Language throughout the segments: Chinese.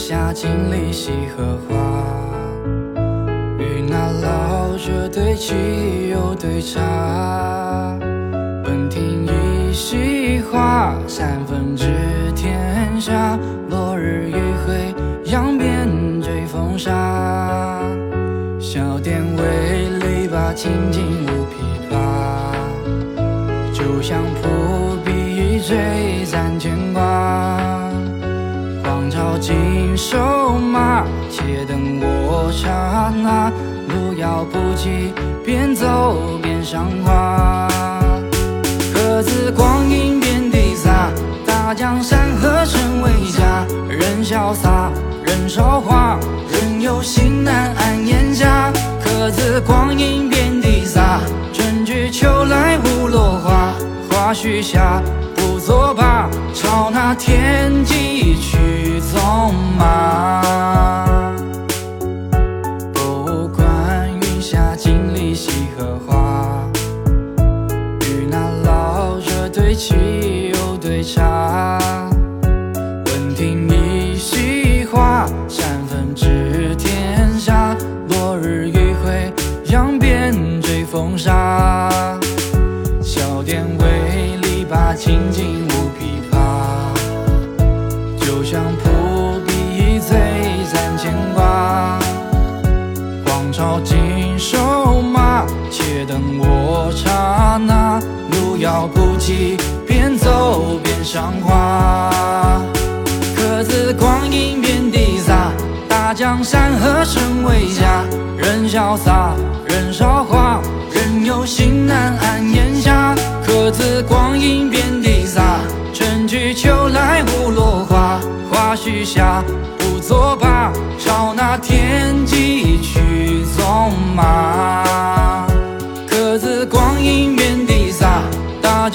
下，经历西荷花，与那老者对棋又对茶。本听一席话，三分知天下。落日余晖，扬鞭追风沙。小店为篱笆，清静无琵琶。酒香扑黄巢锦收马，且等我刹那。路遥不及，边走边赏花。各自光阴遍地撒，大江山河成为家。人潇洒，人韶华，人有心难安眼下。各自光阴遍地撒，春去秋来无落花。花须下，不作罢，朝那天际去纵马。不管云下，经历西荷花。与那老者对棋又对茶。闻听一席话，三分知天下。落日余晖，扬鞭追风沙。小店为篱笆，清上花。各自光阴遍地撒，大江山河成为家。人潇洒，人韶华，人有心难安檐下。各自光阴遍地撒，春去秋来无落花。花须下，不作罢，朝那天际去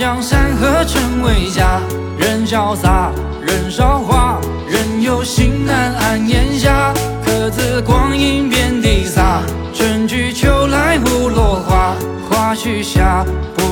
江山河成为家，人潇洒，人韶华，人有心难安檐下。各自光阴遍地洒，春去秋来无落花，花去下不。